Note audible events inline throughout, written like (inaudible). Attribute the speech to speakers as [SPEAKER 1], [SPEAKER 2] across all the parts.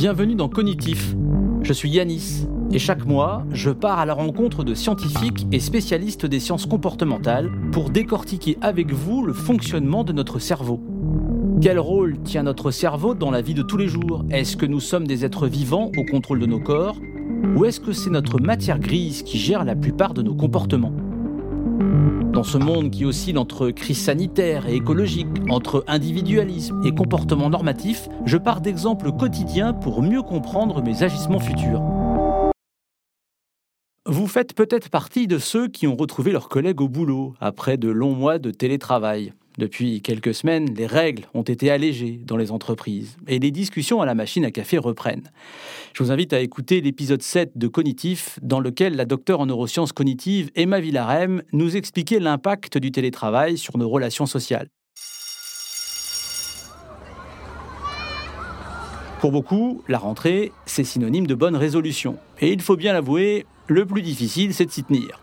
[SPEAKER 1] Bienvenue dans Cognitif. Je suis Yanis et chaque mois, je pars à la rencontre de scientifiques et spécialistes des sciences comportementales pour décortiquer avec vous le fonctionnement de notre cerveau. Quel rôle tient notre cerveau dans la vie de tous les jours? Est-ce que nous sommes des êtres vivants au contrôle de nos corps? Ou est-ce que c'est notre matière grise qui gère la plupart de nos comportements? Dans ce monde qui oscille entre crise sanitaire et écologique, entre individualisme et comportement normatif, je pars d'exemples quotidiens pour mieux comprendre mes agissements futurs. Vous faites peut-être partie de ceux qui ont retrouvé leurs collègues au boulot après de longs mois de télétravail. Depuis quelques semaines, les règles ont été allégées dans les entreprises et les discussions à la machine à café reprennent. Je vous invite à écouter l'épisode 7 de Cognitif, dans lequel la docteure en neurosciences cognitives Emma Villarem nous expliquait l'impact du télétravail sur nos relations sociales. Pour beaucoup, la rentrée, c'est synonyme de bonne résolution. Et il faut bien l'avouer, le plus difficile, c'est de s'y tenir.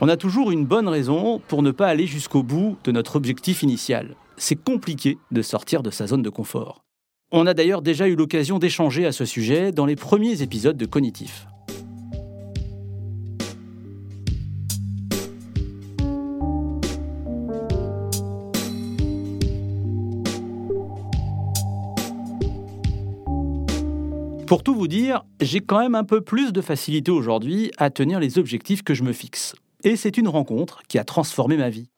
[SPEAKER 1] On a toujours une bonne raison pour ne pas aller jusqu'au bout de notre objectif initial. C'est compliqué de sortir de sa zone de confort. On a d'ailleurs déjà eu l'occasion d'échanger à ce sujet dans les premiers épisodes de Cognitif. Pour tout vous dire, j'ai quand même un peu plus de facilité aujourd'hui à tenir les objectifs que je me fixe. Et c'est une rencontre qui a transformé ma vie.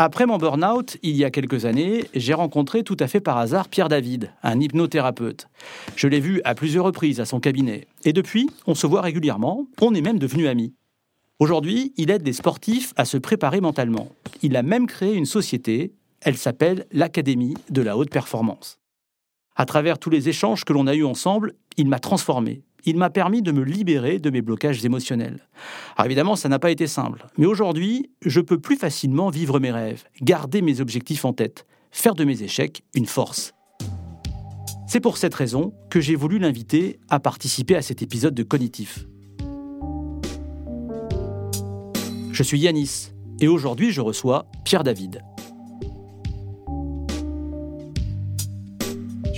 [SPEAKER 1] Après mon burn-out, il y a quelques années, j'ai rencontré tout à fait par hasard Pierre David, un hypnothérapeute. Je l'ai vu à plusieurs reprises à son cabinet. Et depuis, on se voit régulièrement, on est même devenus amis. Aujourd'hui, il aide les sportifs à se préparer mentalement. Il a même créé une société, elle s'appelle l'Académie de la haute performance. À travers tous les échanges que l'on a eus ensemble, il m'a transformé il m'a permis de me libérer de mes blocages émotionnels. Évidemment, ça n'a pas été simple, mais aujourd'hui, je peux plus facilement vivre mes rêves, garder mes objectifs en tête, faire de mes échecs une force. C'est pour cette raison que j'ai voulu l'inviter à participer à cet épisode de Cognitif. Je suis Yanis et aujourd'hui je reçois Pierre David.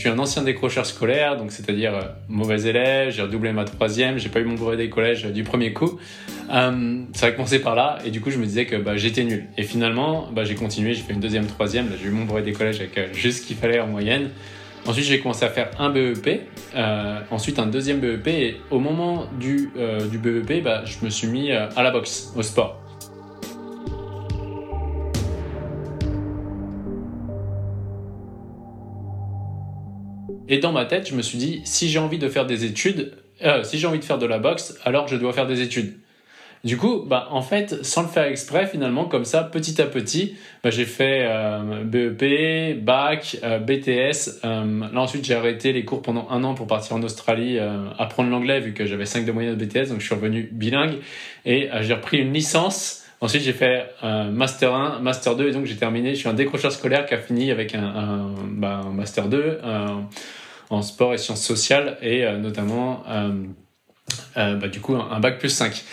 [SPEAKER 2] Je suis un ancien décrocheur scolaire, donc c'est-à-dire euh, mauvais élève, j'ai redoublé ma troisième, j'ai pas eu mon brevet des collèges du premier coup. Euh, ça a commencé par là, et du coup je me disais que bah, j'étais nul. Et finalement, bah, j'ai continué, j'ai fait une deuxième, troisième, j'ai eu mon brevet des collèges avec euh, juste ce qu'il fallait en moyenne. Ensuite, j'ai commencé à faire un BEP, ensuite un deuxième BEP, et au moment du, du BEP, bah, je me suis mis à la boxe, au sport. Et dans ma tête, je me suis dit, si j'ai envie de faire des études, euh, si j'ai envie de faire de la boxe, alors je dois faire des études. Du coup, bah, en fait, sans le faire exprès, finalement, comme ça, petit à petit, bah, j'ai fait euh, BEP, bac, euh, BTS. là, ensuite, j'ai arrêté les cours pendant un an pour partir en Australie, apprendre l'anglais, vu que j'avais 5 de moyenne de BTS, donc je suis revenu bilingue. Et j'ai repris une licence. Ensuite, j'ai fait Master 1, Master 2, et donc j'ai terminé. Je suis un décrocheur scolaire qui a fini avec un, bah, un Master 2 en sport et sciences sociales et euh, notamment euh, euh, bah, du coup un, bac plus 5.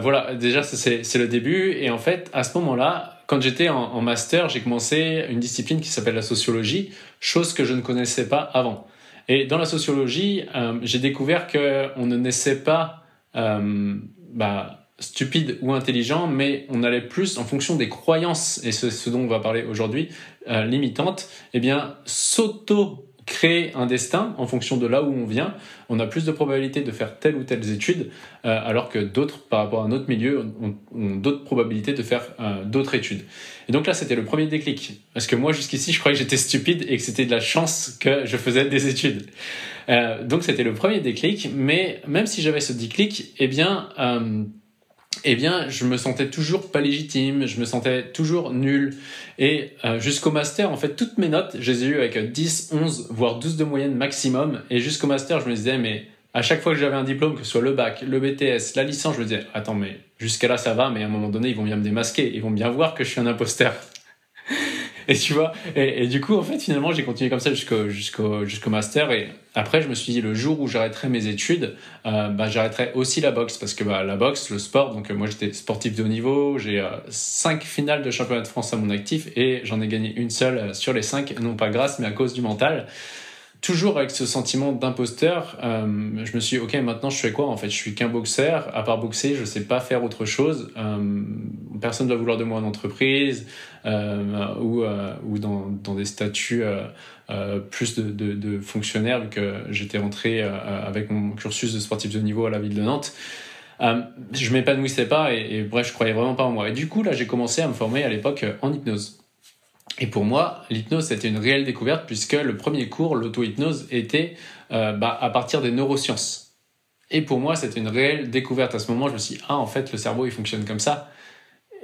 [SPEAKER 2] voilà, déjà c'est le début et en fait à ce moment-là, quand j'étais en, master, j'ai commencé une discipline qui s'appelle la sociologie, chose que je ne connaissais pas avant. Et dans la sociologie, j'ai découvert qu'on ne naissait pas bah, stupide ou intelligent, mais on allait plus en fonction des croyances, et c'est ce dont on va parler aujourd'hui, limitantes, eh bien, s'auto créer un destin en fonction de là où on vient, on a plus de probabilité de faire telle ou telle étude, euh, alors que d'autres, par rapport à notre milieu, ont, d'autres probabilités de faire euh, d'autres études. Et donc là, c'était le premier déclic. Parce que moi, jusqu'ici, je croyais que j'étais stupide et que c'était de la chance que je faisais des études. Euh, donc c'était le premier déclic, mais même si j'avais ce déclic, eh bien eh bien, je me sentais toujours pas légitime, je me sentais toujours nul. Et euh, jusqu'au master, en fait, toutes mes notes, je les ai eues avec 10, 11, voire 12 de moyenne maximum. Et jusqu'au master, je me disais, mais à chaque fois que j'avais un diplôme, que ce soit le bac, le BTS, la licence, je me disais, attends, mais jusqu'à là, ça va, mais à un moment donné, ils vont bien me démasquer, ils vont bien voir que je suis un imposteur. (laughs) et tu vois, et, du coup, en fait, finalement, j'ai continué comme ça jusqu'au jusqu'au jusqu'au master. Et après, je me suis dit, le jour où j'arrêterai mes études, euh, bah, j'arrêterai aussi la boxe parce que bah, la boxe, le sport. Donc moi, j'étais sportif de haut niveau. J'ai euh, cinq finales de championnat de France à mon actif et j'en ai gagné une seule euh, sur les cinq, non pas grâce, mais à cause du mental. toujours avec ce sentiment d'imposteur, euh, je me suis dit, ok, maintenant je fais quoi En fait, je suis qu'un boxeur. À part boxer, je sais pas faire autre chose. Euh, personne ne doit vouloir de moi en entreprise euh, ou, ou dans, dans, des statuts plus de, de, fonctionnaires, vu que j'étais rentré avec mon cursus de sportif de niveau à la ville de Nantes. je m'épanouissais pas et, bref, je croyais vraiment pas en moi. Et du coup, là, j'ai commencé à me former à l'époque en hypnose. Et pour moi, l'hypnose, c'était une réelle découverte puisque le premier cours, l'auto-hypnose, était euh, bah, à partir des neurosciences. Et pour moi, c'était une réelle découverte. À ce moment, je me suis dit, ah, en fait, le cerveau, il fonctionne comme ça.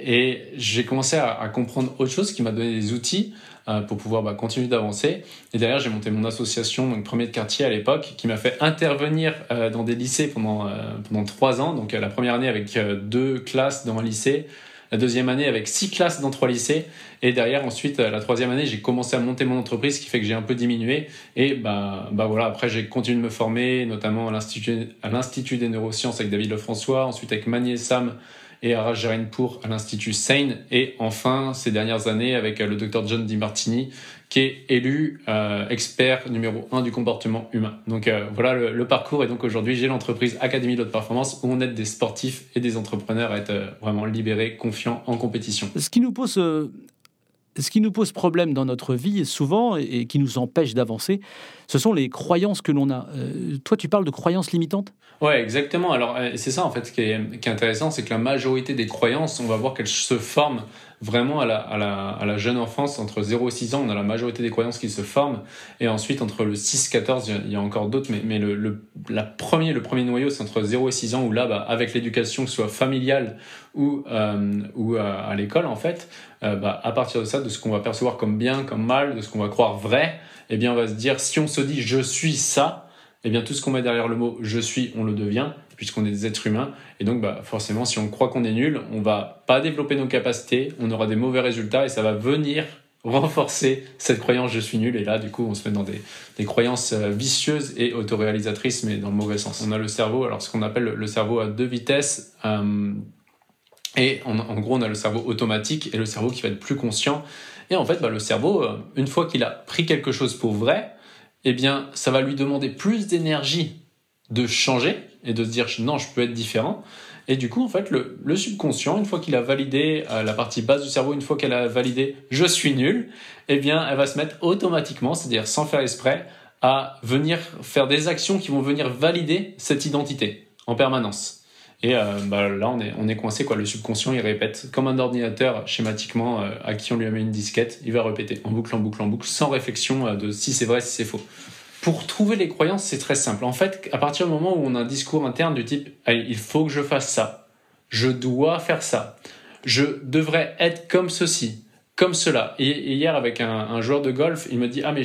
[SPEAKER 2] Et j'ai commencé à, comprendre autre chose qui m'a donné des outils euh, pour pouvoir bah, continuer d'avancer. Et derrière, j'ai monté mon association, donc premier de quartier à l'époque, qui m'a fait intervenir euh, dans des lycées pendant, pendant trois ans. Donc la première année avec deux classes dans un lycée, la deuxième année avec six classes dans trois lycées. Et derrière, ensuite, la troisième année, j'ai commencé à monter mon entreprise, ce qui fait que j'ai un peu diminué. Et bah, bah voilà, après, j'ai continué de me former, notamment à l'Institut des neurosciences avec David Lefrançois, ensuite avec Manier Sam et à pour à l'Institut Seine. Et enfin, ces dernières années, avec le docteur John Di Martini, qui est élu euh, expert numéro un du comportement humain. Donc euh, voilà le, parcours. Et donc aujourd'hui, j'ai l'entreprise Académie de haute performance où on aide des sportifs et des entrepreneurs à être euh, vraiment libérés, confiants en compétition.
[SPEAKER 1] Ce qui nous pose ce qui nous pose problème dans notre vie souvent et qui nous empêche d'avancer, ce sont les croyances que l'on a. Euh, toi, tu parles de croyances limitantes?
[SPEAKER 2] Ouais, exactement. Alors, euh, c'est ça en fait est, qui est intéressant, c'est que la majorité des croyances, on va voir qu'elles se forment vraiment à la, jeune enfance, entre 0 et 6 ans, on a la majorité des croyances qui se forment. Et ensuite, entre le 6-14, il y a encore d'autres, mais, le, premier, le premier noyau, c'est entre 0 et 6 ans, où là, bah, avec l'éducation, que ce soit familiale ou, euh, ou à l'école, en fait, bah, à partir de ça, de ce qu'on va percevoir comme bien, comme mal, de ce qu'on va croire vrai, eh bien, on va se dire, si on se dit je suis ça, eh bien, tout ce qu'on met derrière le mot je suis, on le devient, puisqu'on est des êtres humains. Et donc, bah, forcément, si on croit qu'on est nul, on va pas développer nos capacités, on aura des mauvais résultats et ça va venir renforcer cette croyance je suis nul. Et là, du coup, on se met dans des, des croyances euh, vicieuses et autoréalisatrices, mais dans le mauvais sens. On a le cerveau, alors ce qu'on appelle le cerveau à deux vitesses. Euh, et en, en, gros, on a le cerveau automatique et le cerveau qui va être plus conscient. Et en fait, bah, le cerveau, euh, une fois qu'il a pris quelque chose pour vrai, eh bien, ça va lui demander plus d'énergie de changer et de se dire non, je peux être différent. Et du coup, en fait, le, subconscient, une fois qu'il a validé euh, la partie basse du cerveau, une fois qu'elle a validé je suis nul, eh bien, elle va se mettre automatiquement, c'est-à-dire sans faire exprès, à venir faire des actions qui vont venir valider cette identité en permanence. Et euh, bah, là, on est, on est coincé, quoi. Le subconscient, il répète comme un ordinateur schématiquement euh, à qui on lui a mis une disquette, il va répéter en boucle, en boucle, en boucle, sans réflexion de si c'est vrai, si c'est faux. Pour trouver les croyances, c'est très simple. En fait, à partir du moment où on a un discours interne du type il faut que je fasse ça, je dois faire ça, je devrais être comme ceci, comme cela. Et, hier, avec un, joueur de golf, il me dit ah mais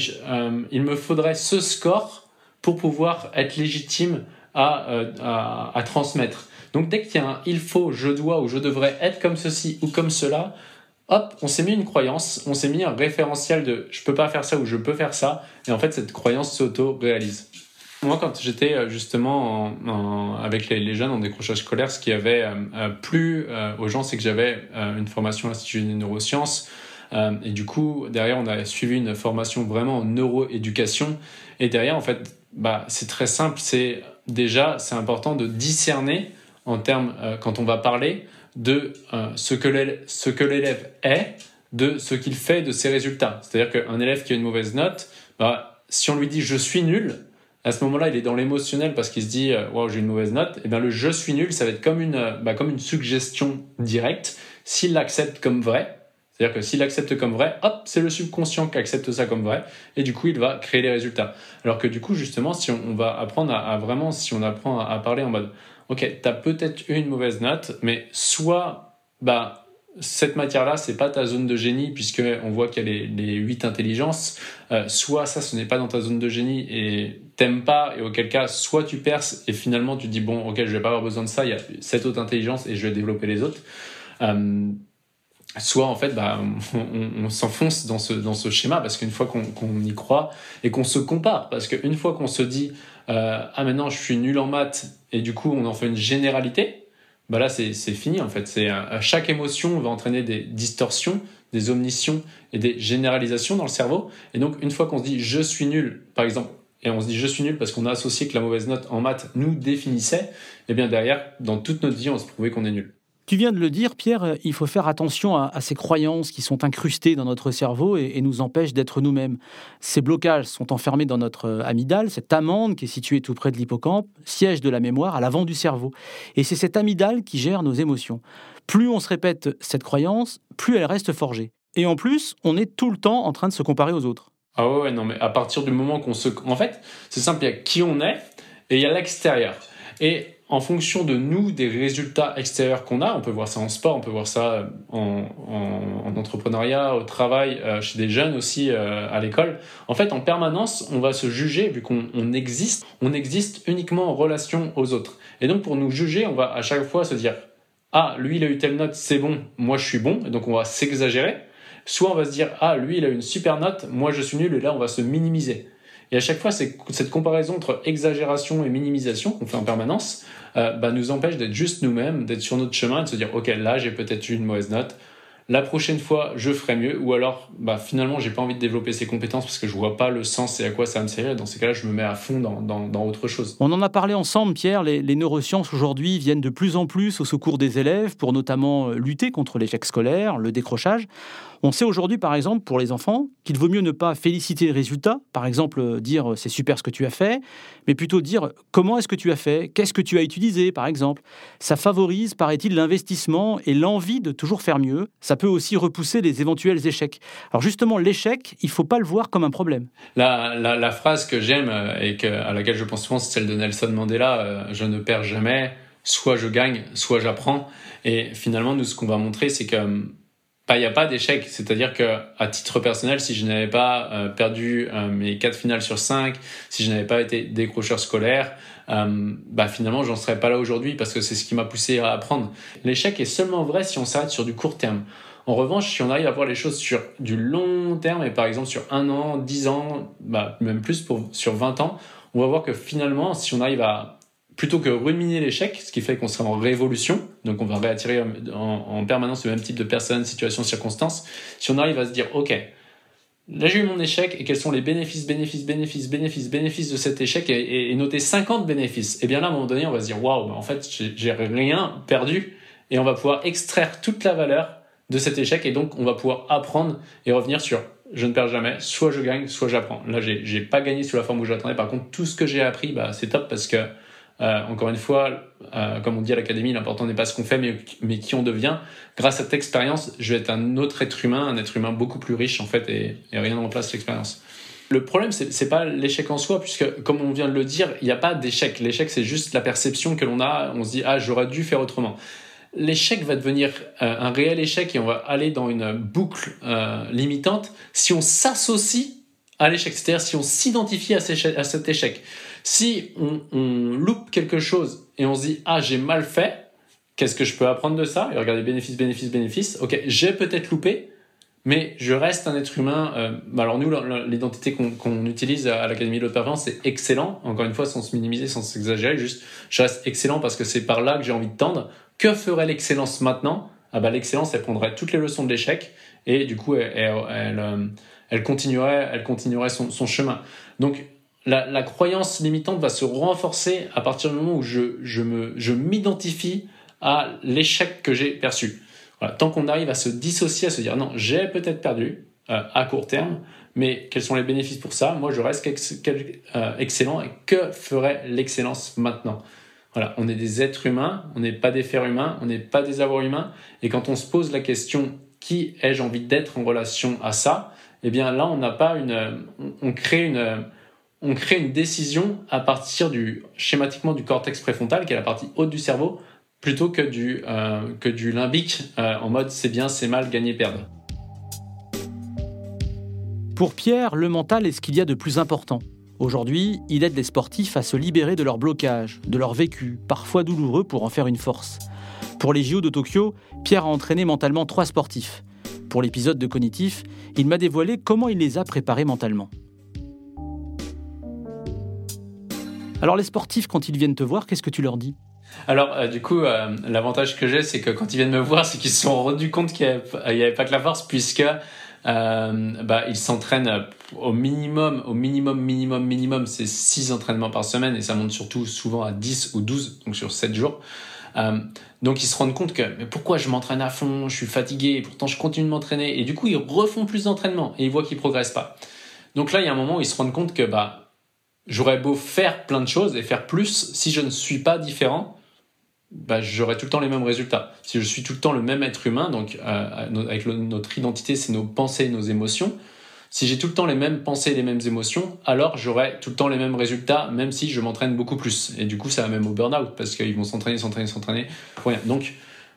[SPEAKER 2] il me faudrait ce score pour pouvoir être légitime à, à, à transmettre. Donc dès qu'il y a un il faut, je dois ou je devrais être comme ceci ou comme cela, hop, on s'est mis une croyance, on s'est mis un référentiel de je peux pas faire ça ou je peux faire ça, et en fait cette croyance s'auto-réalise. Moi, quand j'étais euh, justement avec les, jeunes en décrochage scolaire, ce qui avait euh, euh, plu aux gens, c'est que j'avais une formation à l'Institut des neurosciences. et du coup, derrière, on a suivi une formation vraiment en neuroéducation. Et derrière, en fait, bah, c'est très simple. C'est déjà, c'est important de discerner en termes, quand on va parler de euh, ce que l'élève est, de ce qu'il fait de ses résultats. C'est-à-dire qu'un élève qui a une mauvaise note, bah, si on lui dit je suis nul, à ce moment-là, il est dans l'émotionnel parce qu'il se dit wow, j'ai une mauvaise note. Et bien le je suis nul, ça va être comme une, bah, comme une suggestion directe. S'il l'accepte comme vrai, c'est-à-dire que s'il accepte comme vrai, hop, c'est le subconscient qui accepte ça comme vrai, et du coup, il va créer les résultats. Alors que du coup, justement, si on, va apprendre à, vraiment, si on apprend à parler en mode, ok, tu as peut-être eu une mauvaise note, mais soit bah, cette matière-là, c'est pas ta zone de génie, puisqu'on voit qu'il y a les, 8 intelligences, euh, soit ça, ce n'est pas dans ta zone de génie et t'aimes pas, et auquel cas, soit tu perces et finalement tu dis, bon, ok, je vais pas avoir besoin de ça, il y a cette autre intelligence et je vais développer les autres. Euh, soit en fait bah, on, s'enfonce dans ce, dans ce schéma parce qu'une fois qu'on y croit et qu'on se compare, parce qu'une fois qu'on se dit euh, ah maintenant je suis nul en maths et du coup on en fait une généralité, bah là c'est fini en fait. C'est chaque émotion va entraîner des distorsions, des omnissions et des généralisations dans le cerveau. Et donc une fois qu'on se dit je suis nul, par exemple et on se dit je suis nul parce qu'on a associé que la mauvaise note en maths nous définissait, et bien derrière, dans toute notre vie, on se prouvait qu'on est nul.
[SPEAKER 1] Tu viens de le dire, Pierre, il faut faire attention à, ces croyances qui sont incrustées dans notre cerveau et, nous empêchent d'être nous-mêmes. Ces blocages sont enfermés dans notre amygdale, cette amande qui est située tout près de l'hippocampe, siège de la mémoire à l'avant du cerveau. Et c'est cette amygdale qui gère nos émotions. Plus on se répète cette croyance, plus elle reste forgée. Et en plus, on est tout le temps en train de se comparer aux autres.
[SPEAKER 2] Ah ouais, non, mais à partir du moment qu'on se... En fait, c'est simple, il y a qui on est et il y a l'extérieur. Et en fonction de nous, des résultats extérieurs qu'on a, on peut voir ça en sport, on peut voir ça en, entrepreneuriat, au travail, euh, chez des jeunes aussi euh, à l'école. En fait, en permanence, on va se juger vu qu'on existe. On existe uniquement en relation aux autres. Et donc, pour nous juger, on va à chaque fois se dire ah, lui, il a eu telle note, c'est bon, moi, je suis bon. Et donc, on va s'exagérer. Soit on va se dire ah, lui, il a eu une super note, moi, je suis nul. Et là, on va se minimiser. Et à chaque fois, cette comparaison entre exagération et minimisation qu'on fait en permanence euh, bah, nous empêche d'être juste nous-mêmes, d'être sur notre chemin et de se dire, OK, là, j'ai peut-être eu une mauvaise note. La prochaine fois, je ferai mieux. Ou alors, bah, finalement, j'ai pas envie de développer ces compétences parce que je vois pas le sens et à quoi ça va me servir. Dans ces cas-là, je me mets à fond dans, dans, autre chose.
[SPEAKER 1] On en a parlé ensemble, Pierre. Les, neurosciences aujourd'hui viennent de plus en plus au secours des élèves pour notamment euh, lutter contre l'échec scolaire, le décrochage. On sait aujourd'hui, par exemple, pour les enfants, qu'il vaut mieux ne pas féliciter les résultats, par exemple euh, dire euh, c'est super ce que tu as fait, mais plutôt dire comment est-ce que tu as fait, qu'est-ce que tu as utilisé, par exemple. Ça favorise, paraît-il, l'investissement et l'envie de toujours faire mieux. Ça peut aussi repousser les éventuels échecs. Alors justement, l'échec, il ne faut pas le voir comme un problème.
[SPEAKER 2] La, phrase que j'aime euh, et à laquelle je pense souvent, c'est celle de Nelson Mandela, je ne perds jamais, soit je gagne, soit j'apprends. Et finalement, nous, ce qu'on va montrer, c'est que il n'y a pas d'échec. C'est-à-dire que, à titre personnel, si je n'avais pas euh, perdu euh, mes quatre finales sur cinq, si je n'avais pas été décrocheur scolaire, euh, bah finalement, j'en serais pas là aujourd'hui parce que c'est ce qui m'a poussé à apprendre. L'échec est seulement vrai si on s'arrête sur du court terme. En revanche, si on arrive à voir les choses sur du long terme et par exemple sur un an, dix ans, bah, même plus pour, sur 20 ans, on va voir que finalement, si on arrive à plutôt que ruminer l'échec, ce qui fait qu'on sera en révolution, donc on va réattirer en, permanence le même type de personnes, situations, circonstances, si on arrive à se dire, OK, là j'ai eu mon échec et quels sont les bénéfices, bénéfices, bénéfices, bénéfices, bénéfices de cet échec et, noter 50 bénéfices, et eh bien là à un moment donné on va se dire, waouh, en fait j'ai rien perdu et on va pouvoir extraire toute la valeur de cet échec et donc on va pouvoir apprendre et revenir sur je ne perds jamais, soit je gagne, soit j'apprends. Là, j'ai pas gagné sous la forme où j'attendais. Par contre, tout ce que j'ai appris, bah, c'est top parce que euh, encore une fois, euh, comme on dit à l'académie, l'important n'est pas ce qu'on fait, mais, mais, qui on devient. Grâce à cette expérience, je vais être un autre être humain, un être humain beaucoup plus riche en fait, et, rien ne remplace l'expérience. Le problème, c'est pas l'échec en soi, puisque comme on vient de le dire, il n'y a pas d'échec. L'échec, c'est juste la perception que l'on a. On se dit ah j'aurais dû faire autrement. L'échec va devenir euh, un réel échec et on va aller dans une boucle limitante si on s'associe à l'échec, c'est-à-dire si on s'identifie à, à cet échec. Si on, loupe quelque chose et on se dit ah j'ai mal fait, qu'est-ce que je peux apprendre de ça Et regardez bénéfice, bénéfice, bénéfice? Ok, j'ai peut-être loupé, mais je reste un être humain. Euh, alors nous, l'identité qu'on utilise à l'Académie de Performance, c'est excellent. Encore une fois, sans se minimiser, sans s'exagérer, juste je reste excellent parce que c'est par là que j'ai envie de tendre. Que ferait l'excellence maintenant? Ah bah l'excellence, elle prendrait toutes les leçons de l'échec et du coup, elle, elle, euh, continuerait, elle continuerait son, son chemin. Donc la, croyance limitante va se renforcer à partir du moment où je, je, me, je m'identifie à l'échec que j'ai perçu. Voilà, tant qu'on arrive à se dissocier, à se dire non, j'ai peut-être perdu euh, à court terme, mais quels sont les bénéfices pour ça? Moi, je reste euh, excellent et que ferait l'excellence maintenant? Voilà, on est des êtres humains, on n'est pas des fers humains, on n'est pas des avoirs humains, et quand on se pose la question qui ai-je envie d'être en relation à ça? Eh bien là, on n'a pas une, on crée une on crée une décision à partir du schématiquement du cortex préfrontal, qui est la partie haute du cerveau, plutôt que du, euh, limbique euh, en mode c'est bien, c'est mal, gagner, perdre.
[SPEAKER 1] Pour Pierre, le mental est ce qu'il y a de plus important. Aujourd'hui, il aide les sportifs à se libérer de leur blocage, de leur vécu, parfois douloureux, pour en faire une force. Pour les JO de Tokyo, Pierre a entraîné mentalement trois sportifs. Pour l'épisode de Cognitif, il m'a dévoilé comment il les a préparés mentalement. Alors les sportifs, quand ils viennent te voir, qu'est-ce que tu leur dis?
[SPEAKER 2] Alors, euh, du coup, euh, l'avantage que j'ai, c'est que quand ils viennent me voir, c'est qu'ils se sont rendus compte qu'il n'y avait, pas que la force, puisque bah, il s'entraîne au minimum, au minimum, minimum, minimum, c'est 6 entraînements par semaine et ça monte surtout souvent à 10 ou 12, donc sur 7 jours. donc ils se rendent compte que mais pourquoi je m'entraîne à fond, je suis fatigué et pourtant je continue de m'entraîner et du coup ils refont plus d'entraînement et ils voient qu'ils progressent pas. Donc là il y a un moment où ils se rendent compte que bah j'aurais beau faire plein de choses et faire plus, si je ne suis pas différent, bah, j'aurai tout le temps les mêmes résultats. Si je suis tout le temps le même être humain, donc euh, avec notre identité, c'est nos pensées, nos émotions. Si j'ai tout le temps les mêmes pensées les mêmes émotions, alors j'aurai tout le temps les mêmes résultats, même si je m'entraîne beaucoup plus. Et du coup, ça va même au burn-out, parce qu'ils vont s'entraîner, s'entraîner, s'entraîner pour rien. Donc,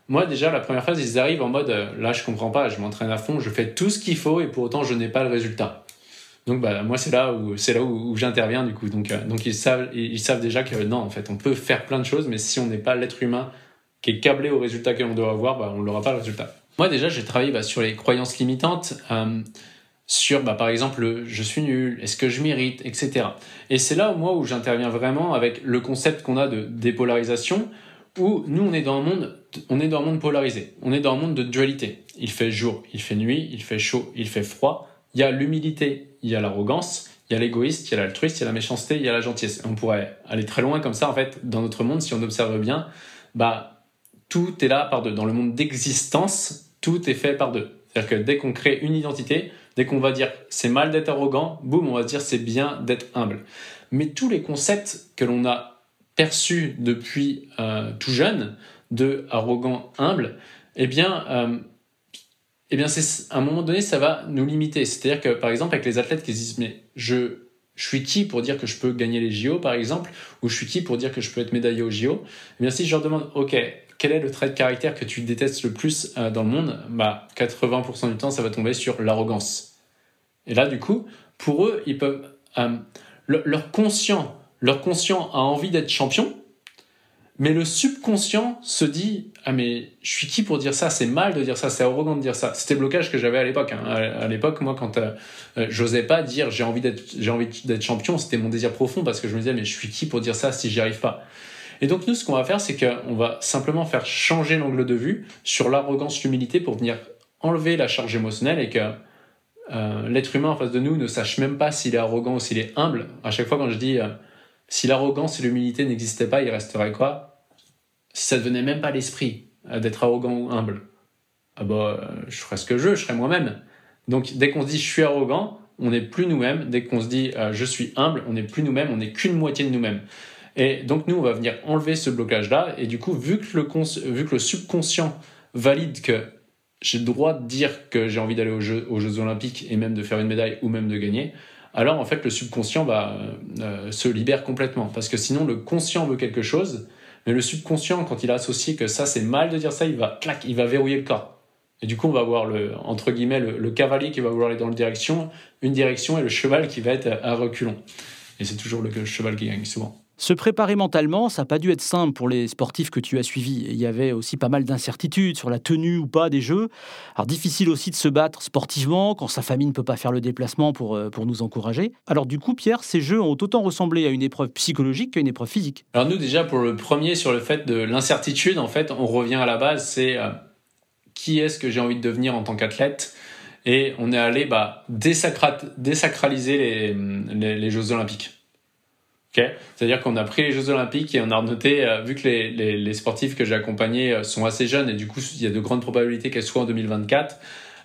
[SPEAKER 2] moi, déjà, la première phase, ils arrivent en mode, euh, là, je comprends pas, je m'entraîne à fond, je fais tout ce qu'il faut, et pour autant, je n'ai pas le résultat. Donc bah, moi c'est là où c'est là où, j'interviens du coup. Donc, euh, donc ils savent ils savent déjà que non en fait on peut faire plein de choses mais si on n'est pas l'être humain qui est câblé au résultat que l'on doit avoir, bah, on n'aura pas le résultat. Moi déjà j'ai travaillé bah, sur les croyances limitantes. Euh, sur bah, par exemple je suis nul, est-ce que je mérite, etc. Et c'est là moi où j'interviens vraiment avec le concept qu'on a de dépolarisation, où nous on est dans un monde, on est dans un monde polarisé, on est dans un monde de dualité. Il fait jour, il fait nuit, il fait chaud, il fait froid. Il y a l'humilité il y a l'arrogance, il y a l'égoïste, il y a l'altruiste, il y a la méchanceté, il y a la gentillesse. On pourrait aller très loin comme ça, en fait, dans notre monde, si on observe bien, bah, tout est là par deux. Dans le monde d'existence, tout est fait par deux. C'est-à-dire que dès qu'on crée une identité, dès qu'on va dire c'est mal d'être arrogant, boum, on va dire c'est bien d'être humble. Mais tous les concepts que l'on a perçus depuis euh, tout jeune, de arrogant, humble, eh bien, euh, eh bien, c'est, à un moment donné, ça va nous limiter. C'est-à-dire que, par exemple, avec les athlètes qui se disent, mais je, je suis qui pour dire que je peux gagner les JO, par exemple, ou je suis qui pour dire que je peux être médaillé aux JO Eh bien, si je leur demande, OK, quel est le trait de caractère que tu détestes le plus euh, dans le monde? Bah, 80% du temps, ça va tomber sur l'arrogance. Et là, du coup, pour eux, ils peuvent, euh, leur conscient, leur conscient a envie d'être champion, mais le subconscient se dit ah mais je suis qui pour dire ça? C'est mal de dire ça, c'est arrogant de dire ça. C'était le blocage que j'avais à l'époque. Hein. À, l'époque, moi, quand euh, euh, j'osais pas dire j'ai envie d'être j'ai envie d'être champion, c'était mon désir profond parce que je me disais mais je suis qui pour dire ça si j'y arrive pas? Et donc nous, ce qu'on va faire, c'est qu'on va simplement faire changer l'angle de vue sur l'arrogance, l'humilité pour venir enlever la charge émotionnelle et que euh, l'être humain en face de nous ne sache même pas s'il est arrogant ou s'il est humble. À chaque fois quand je dis si l'arrogance et l'humilité n'existaient pas, il resterait quoi? Si ça devenait même pas l'esprit euh, d'être arrogant ou humble, ah bah, euh, je ferais ce que je veux, je serais moi-même. Donc dès qu'on se dit je suis arrogant, on n'est plus nous-mêmes. Dès qu'on se dit euh, je suis humble, on n'est plus nous-mêmes, on n'est qu'une moitié de nous-mêmes. Et donc nous, on va venir enlever ce blocage-là. Et du coup, vu que le, vu que le subconscient valide que j'ai le droit de dire que j'ai envie d'aller aux Jeux, Olympiques et même de faire une médaille ou même de gagner, alors en fait le subconscient va, se libère complètement. Parce que sinon, le conscient veut quelque chose, mais le subconscient, quand il a associé que ça c'est mal de dire ça, il va clac, il va verrouiller le corps. Et du coup, on va avoir le entre guillemets le, cavalier qui va vouloir aller dans une direction, une direction, et le cheval qui va être à reculons. Et c'est toujours le cheval qui gagne souvent.
[SPEAKER 1] Se préparer mentalement, ça n'a pas dû être simple pour les sportifs que tu as suivis. Il y avait aussi pas mal d'incertitudes sur la tenue ou pas des Jeux. Alors difficile aussi de se battre sportivement quand sa famille ne peut pas faire le déplacement pour, euh, pour nous encourager. Alors du coup, Pierre, ces Jeux ont autant ressemblé à une épreuve psychologique qu'à une épreuve physique.
[SPEAKER 2] Alors nous déjà, pour le premier, sur le fait de l'incertitude, en fait, on revient à la base, c'est euh, qui est-ce que j'ai envie de devenir en tant qu'athlète? Et on est allé bah, désacraliser les, les Jeux olympiques. C'est-à-dire qu'on a pris les Jeux Olympiques et on a noté, euh, vu que les, les, sportifs que j'ai accompagnés euh, sont assez jeunes et du coup il y a de grandes probabilités qu'elles soient en 2024,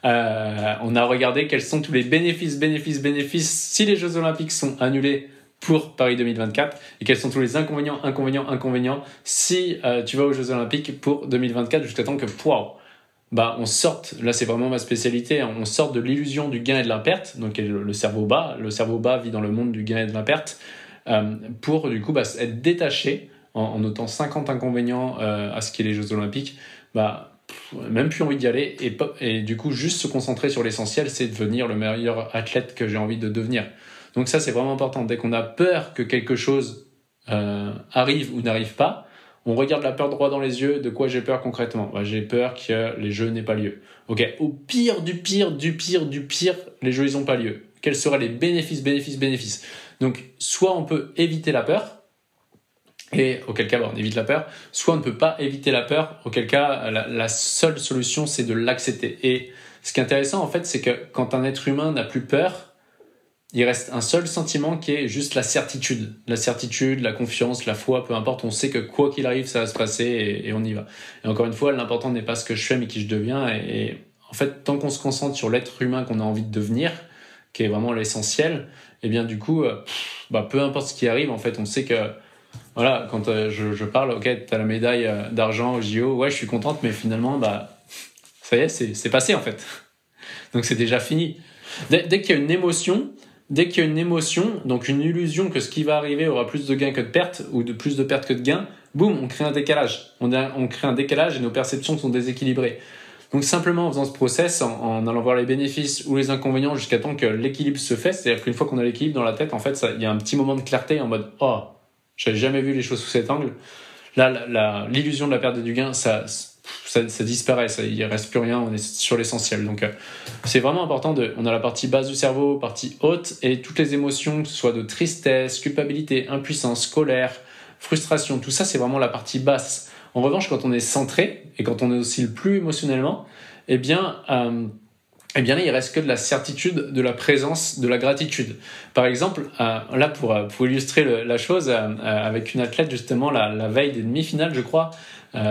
[SPEAKER 2] euh, on a regardé quels sont tous les bénéfices, bénéfices, bénéfices si les Jeux Olympiques sont annulés pour Paris 2024 et quels sont tous les inconvénients, inconvénients, inconvénients si tu vas aux Jeux Olympiques pour 2024 jusqu'à temps que, waouh, bah, on sorte, là c'est vraiment ma spécialité, hein, on sort de l'illusion du gain et de la perte, donc le cerveau bas, le cerveau bas vit dans le monde du gain et de la perte, pour du coup bah, être détaché en, notant 50 inconvénients euh, à ce qui est les Jeux Olympiques, bah, même plus envie d'y aller et, et du coup juste se concentrer sur l'essentiel, c'est devenir le meilleur athlète que j'ai envie de devenir. Donc ça c'est vraiment important. Dès qu'on a peur que quelque chose euh, arrive ou n'arrive pas, on regarde la peur droit dans les yeux. De quoi j'ai peur concrètement bah, J'ai peur que les jeux n'aient pas lieu. Ok, au pire du pire du pire du pire, les jeux ils n'ont pas lieu. Quels seraient les bénéfices, bénéfices, bénéfices donc, soit on peut éviter la peur, et auquel cas on évite la peur, soit on ne peut pas éviter la peur, auquel cas la, seule solution c'est de l'accepter. Et Ce qui est intéressant, en fait, c'est que quand un être humain n'a plus peur, il reste un seul sentiment qui est juste la certitude. La certitude, la confiance, la foi, peu importe, on sait que quoi qu'il arrive, ça va se passer et, on y va. Et encore une fois, l'important n'est pas ce que je fais, mais qui je deviens. Et, en fait, tant qu'on se concentre sur l'être humain qu'on a envie de devenir, qui est vraiment l'essentiel, et eh bien du coup, euh, bah, peu importe ce qui arrive, en fait, on sait que voilà, quand euh, je, parle, ok, tu as la médaille euh, d'argent au JO, ouais, je suis contente, mais finalement, bah, ça y est, c'est passé en fait. (laughs) Donc c'est déjà fini. Dès, dès qu'il y a une émotion, dès qu'il y a une émotion, donc une illusion que ce qui va arriver aura plus de gains que de pertes, ou de plus de pertes que de gains, boum, on crée un décalage. On, on crée un décalage et nos perceptions sont déséquilibrées. Donc simplement en faisant ce process, en, allant voir les bénéfices ou les inconvénients jusqu'à temps que l'équilibre se fait, c'est-à-dire qu'une fois qu'on a l'équilibre dans la tête, en fait, il y a un petit moment de clarté en mode oh, j'avais jamais vu les choses sous cet angle. Là, l'illusion de la perte du gain, ça, ça, disparaît, ça, il reste plus rien, on est sur l'essentiel. Donc, euh, c'est vraiment important. De, on a la partie basse du cerveau, partie haute, et toutes les émotions, que ce soit de tristesse, culpabilité, impuissance, colère, frustration, tout ça, c'est vraiment la partie basse. En revanche, quand on est centré et quand on est aussi le plus émotionnellement, eh bien, euh, eh bien, il reste que de la certitude, de la présence, de la gratitude. Par exemple, euh, là, pour, euh, pour illustrer la chose, avec une athlète, justement, la, la veille des demi-finales, je crois,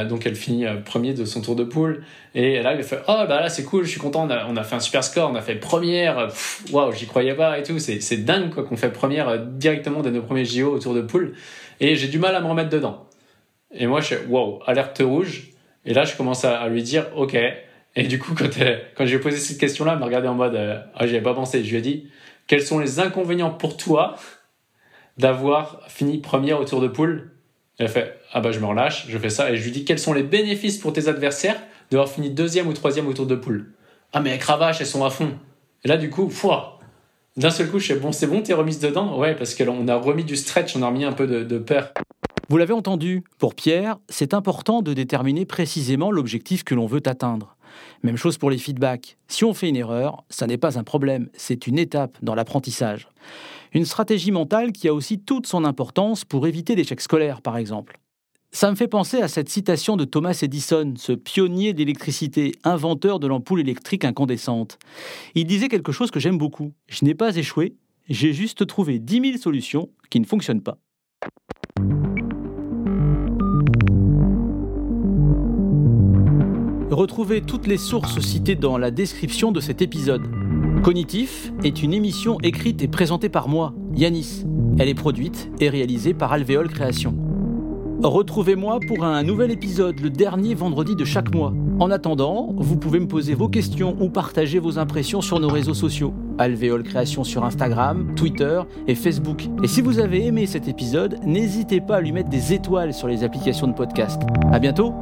[SPEAKER 2] donc elle finit premier de son tour de poule, et là, elle fait « Oh, bah là, c'est cool, je suis content, on a, on a, fait un super score, on a fait première, waouh, j'y croyais pas et tout, c'est dingue, quoi, qu'on fait première directement dès nos premiers JO au tour de poule, et j'ai du mal à me remettre dedans. » Et moi, je suis wow, alerte rouge. Et là, je commence à, lui dire, OK. Et du coup, quand, quand j'ai posé cette question-là, elle m'a regardé en mode, euh, ah, j'y avais pas pensé. Je lui ai dit, quels sont les inconvénients pour toi d'avoir fini première au tour de poule? Elle fait, ah bah, je me relâche, je fais ça. Et je lui dis, quels sont les bénéfices pour tes adversaires d'avoir fini deuxième ou troisième au tour de poule? Ah, mais cravache, elles sont à fond. Et là, du coup, foi, d'un seul coup, je fais, bon, c'est bon, t'es remise dedans? Ouais, parce qu'on a remis du stretch, on a remis un peu de peur.
[SPEAKER 1] Vous l'avez entendu, pour Pierre, c'est important de déterminer précisément l'objectif que l'on veut atteindre. Même chose pour les feedbacks. Si on fait une erreur, ça n'est pas un problème, c'est une étape dans l'apprentissage. Une stratégie mentale qui a aussi toute son importance pour éviter l'échec scolaire, par exemple. Ça me fait penser à cette citation de Thomas Edison, ce pionnier d'électricité, inventeur de l'ampoule électrique incandescente. Il disait quelque chose que j'aime beaucoup. Je n'ai pas échoué, j'ai juste trouvé 10 000 solutions qui ne fonctionnent pas. Retrouvez toutes les sources citées dans la description de cet épisode. Cognitif est une émission écrite et présentée par moi, Yanis. Elle est produite et réalisée par Alvéole Création. Retrouvez-moi pour un nouvel épisode le dernier vendredi de chaque mois. En attendant, vous pouvez me poser vos questions ou partager vos impressions sur nos réseaux sociaux. Alvéole Création sur Instagram, Twitter et Facebook. Et si vous avez aimé cet épisode, n'hésitez pas à lui mettre des étoiles sur les applications de podcast. À bientôt!